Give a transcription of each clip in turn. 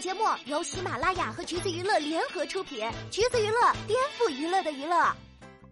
节目由喜马拉雅和橘子娱乐联合出品，橘子娱乐颠覆娱乐的娱乐。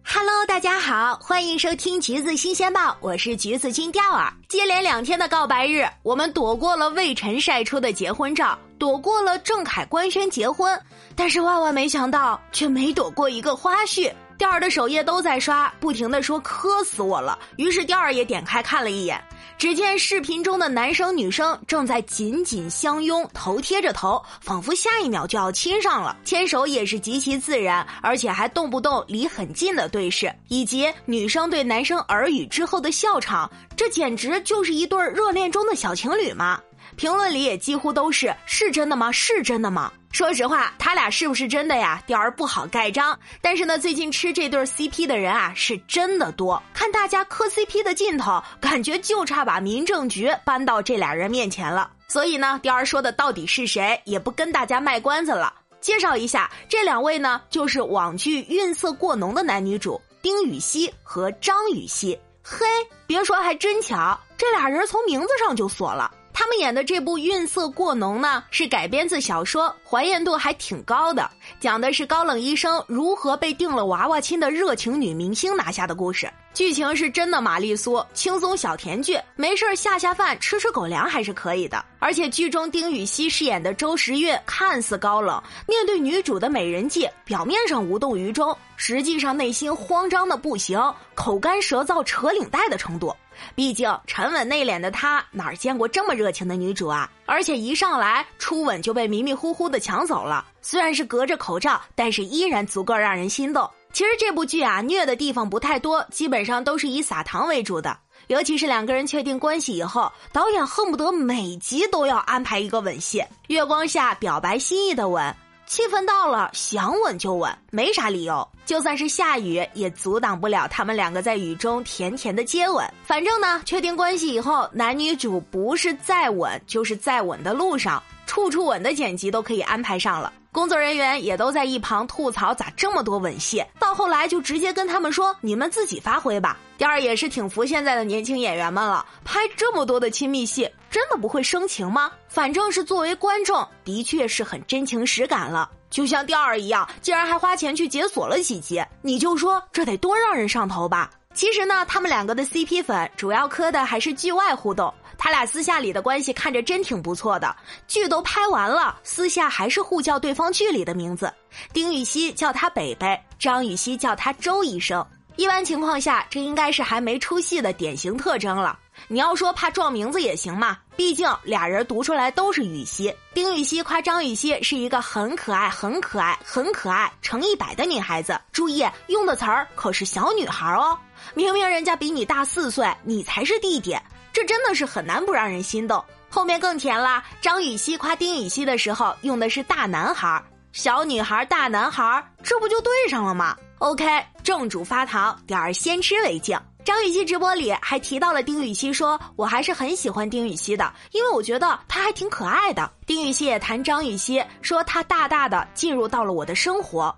Hello，大家好，欢迎收听橘子新鲜报，我是橘子金钓儿。接连两天的告白日，我们躲过了魏晨晒出的结婚照，躲过了郑恺官宣结婚，但是万万没想到，却没躲过一个花絮。钓儿的首页都在刷，不停的说磕死我了，于是钓儿也点开看了一眼。只见视频中的男生女生正在紧紧相拥，头贴着头，仿佛下一秒就要亲上了。牵手也是极其自然，而且还动不动离很近的对视，以及女生对男生耳语之后的笑场，这简直就是一对热恋中的小情侣嘛！评论里也几乎都是“是真的吗？是真的吗？”说实话，他俩是不是真的呀？钓儿不好盖章。但是呢，最近吃这对 CP 的人啊，是真的多。看大家磕 CP 的劲头，感觉就差把民政局搬到这俩人面前了。所以呢，钓儿说的到底是谁，也不跟大家卖关子了。介绍一下，这两位呢，就是网剧《韵色过浓》的男女主丁禹兮和张禹锡。嘿，别说，还真巧，这俩人从名字上就锁了。他们演的这部《韵色过浓》呢，是改编自小说，还原度还挺高的，讲的是高冷医生如何被订了娃娃亲的热情女明星拿下的故事。剧情是真的玛丽苏，轻松小甜剧，没事下下饭吃吃狗粮还是可以的。而且剧中丁禹兮饰演的周时运看似高冷，面对女主的美人计，表面上无动于衷，实际上内心慌张的不行，口干舌燥扯领带的程度。毕竟沉稳内敛的他哪儿见过这么热情的女主啊？而且一上来初吻就被迷迷糊糊的抢走了，虽然是隔着口罩，但是依然足够让人心动。其实这部剧啊，虐的地方不太多，基本上都是以撒糖为主的。尤其是两个人确定关系以后，导演恨不得每集都要安排一个吻戏，月光下表白心意的吻。气氛到了，想吻就吻，没啥理由。就算是下雨，也阻挡不了他们两个在雨中甜甜的接吻。反正呢，确定关系以后，男女主不是再吻，就是在吻的路上，处处吻的剪辑都可以安排上了。工作人员也都在一旁吐槽，咋这么多吻戏？到后来就直接跟他们说，你们自己发挥吧。第二也是挺服现在的年轻演员们了，拍这么多的亲密戏，真的不会生情吗？反正是作为观众，的确是很真情实感了。就像第二一样，竟然还花钱去解锁了几集，你就说这得多让人上头吧？其实呢，他们两个的 CP 粉主要磕的还是剧外互动，他俩私下里的关系看着真挺不错的。剧都拍完了，私下还是互叫对方剧里的名字，丁禹兮叫他北北，张禹锡叫他周医生。一般情况下，这应该是还没出戏的典型特征了。你要说怕撞名字也行嘛，毕竟俩人读出来都是禹锡。丁禹锡夸张禹锡是一个很可爱、很可爱、很可爱乘一百的女孩子。注意用的词儿可是小女孩哦，明明人家比你大四岁，你才是弟弟，这真的是很难不让人心动。后面更甜啦，张雨绮夸丁禹兮的时候用的是大男孩，小女孩、大男孩，这不就对上了吗？OK，正主发糖，点儿先吃为敬。张雨绮直播里还提到了丁禹兮，说我还是很喜欢丁禹兮的，因为我觉得他还挺可爱的。丁禹兮也谈张雨绮，说他大大的进入到了我的生活。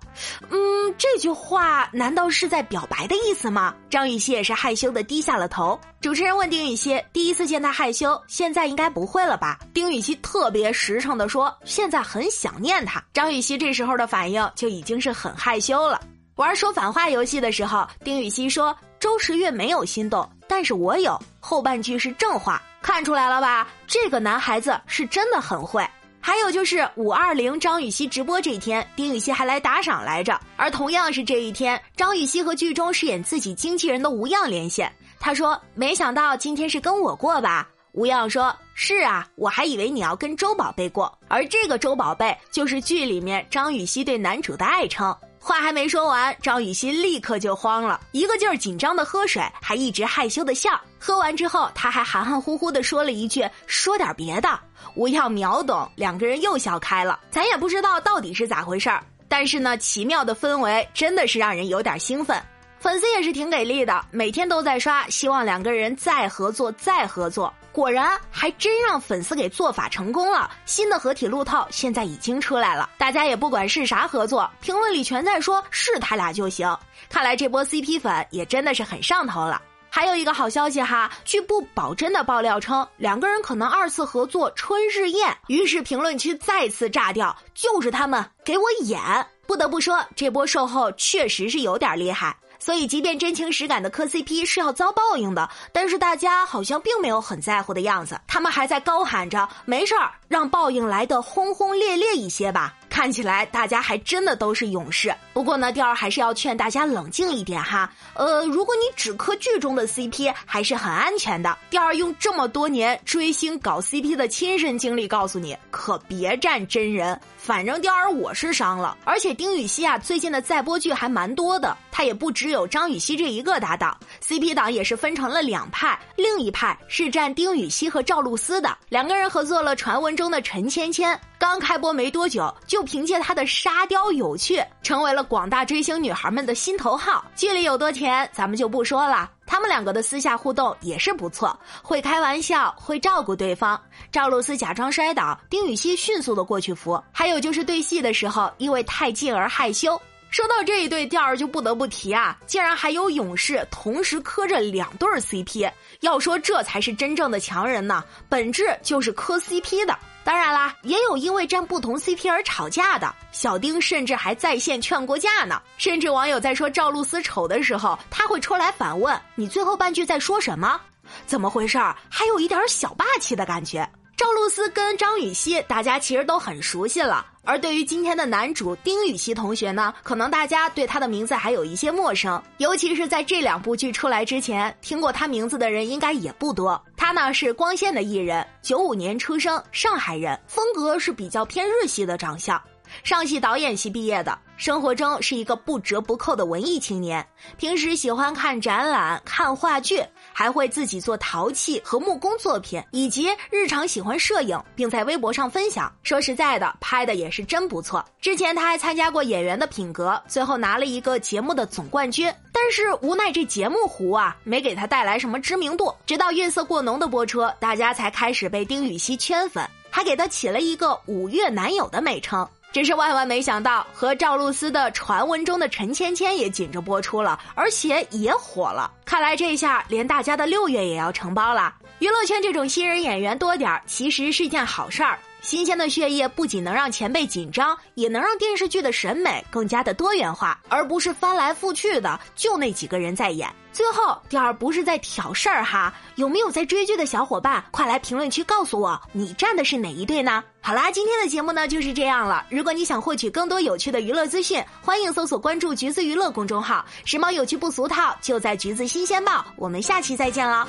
嗯，这句话难道是在表白的意思吗？张雨绮也是害羞的低下了头。主持人问丁禹兮，第一次见他害羞，现在应该不会了吧？丁禹兮特别实诚的说，现在很想念他。张雨绮这时候的反应就已经是很害羞了。玩说反话游戏的时候，丁禹兮说：“周时月没有心动，但是我有。”后半句是正话，看出来了吧？这个男孩子是真的很会。还有就是五二零张雨绮直播这一天，丁禹兮还来打赏来着。而同样是这一天，张雨绮和剧中饰演自己经纪人的吴恙连线，他说：“没想到今天是跟我过吧？”吴恙说：“是啊，我还以为你要跟周宝贝过。”而这个周宝贝就是剧里面张雨绮对男主的爱称。话还没说完，张雨欣立刻就慌了，一个劲儿紧张的喝水，还一直害羞的笑。喝完之后，他还含含糊糊的说了一句：“说点别的。”吴耀秒懂，两个人又笑开了。咱也不知道到底是咋回事儿，但是呢，奇妙的氛围真的是让人有点兴奋。粉丝也是挺给力的，每天都在刷，希望两个人再合作，再合作。果然还真让粉丝给做法成功了，新的合体路透现在已经出来了，大家也不管是啥合作，评论里全在说是他俩就行。看来这波 CP 粉也真的是很上头了。还有一个好消息哈，据不保真的爆料称，两个人可能二次合作《春日宴》，于是评论区再次炸掉，就是他们给我演。不得不说，这波售后确实是有点厉害。所以，即便真情实感的磕 CP 是要遭报应的，但是大家好像并没有很在乎的样子。他们还在高喊着：“没事儿，让报应来得轰轰烈烈一些吧。”看起来大家还真的都是勇士。不过呢，调儿还是要劝大家冷静一点哈。呃，如果你只磕剧中的 CP，还是很安全的。调儿用这么多年追星搞 CP 的亲身经历告诉你，可别站真人。反正调儿我是伤了，而且丁禹兮啊，最近的在播剧还蛮多的。他也不只有张雨绮这一个搭档，CP 党也是分成了两派，另一派是站丁禹兮和赵露思的，两个人合作了传闻中的陈芊芊。刚开播没多久，就凭借她的沙雕有趣，成为了广大追星女孩们的心头好。剧里有多甜，咱们就不说了。他们两个的私下互动也是不错，会开玩笑，会照顾对方。赵露思假装摔倒，丁禹兮迅速的过去扶。还有就是对戏的时候，因为太近而害羞。说到这一对调儿，就不得不提啊，竟然还有勇士同时磕着两对 CP。要说这才是真正的强人呢，本质就是磕 CP 的。当然啦，也有因为站不同 CP 而吵架的。小丁甚至还在线劝过架呢。甚至网友在说赵露思丑的时候，他会出来反问：“你最后半句在说什么？怎么回事？”还有一点小霸气的感觉。赵露思跟张雨绮，大家其实都很熟悉了。而对于今天的男主丁禹锡同学呢，可能大家对他的名字还有一些陌生，尤其是在这两部剧出来之前，听过他名字的人应该也不多。他呢是光线的艺人，九五年出生，上海人，风格是比较偏日系的长相。上戏导演系毕业的，生活中是一个不折不扣的文艺青年。平时喜欢看展览、看话剧，还会自己做陶器和木工作品，以及日常喜欢摄影，并在微博上分享。说实在的，拍的也是真不错。之前他还参加过《演员的品格》，最后拿了一个节目的总冠军。但是无奈这节目糊啊，没给他带来什么知名度。直到《月色过浓》的播出，大家才开始被丁禹兮圈粉，还给他起了一个“五月男友”的美称。真是万万没想到，和赵露思的传闻中的陈芊芊也紧着播出了，而且也火了。看来这下连大家的六月也要承包了。娱乐圈这种新人演员多点儿，其实是件好事儿。新鲜的血液不仅能让前辈紧张，也能让电视剧的审美更加的多元化，而不是翻来覆去的就那几个人在演。最后，第二不是在挑事儿哈，有没有在追剧的小伙伴，快来评论区告诉我，你站的是哪一队呢？好啦，今天的节目呢就是这样了。如果你想获取更多有趣的娱乐资讯，欢迎搜索关注“橘子娱乐”公众号，时髦有趣不俗套，就在橘子新鲜报。我们下期再见了。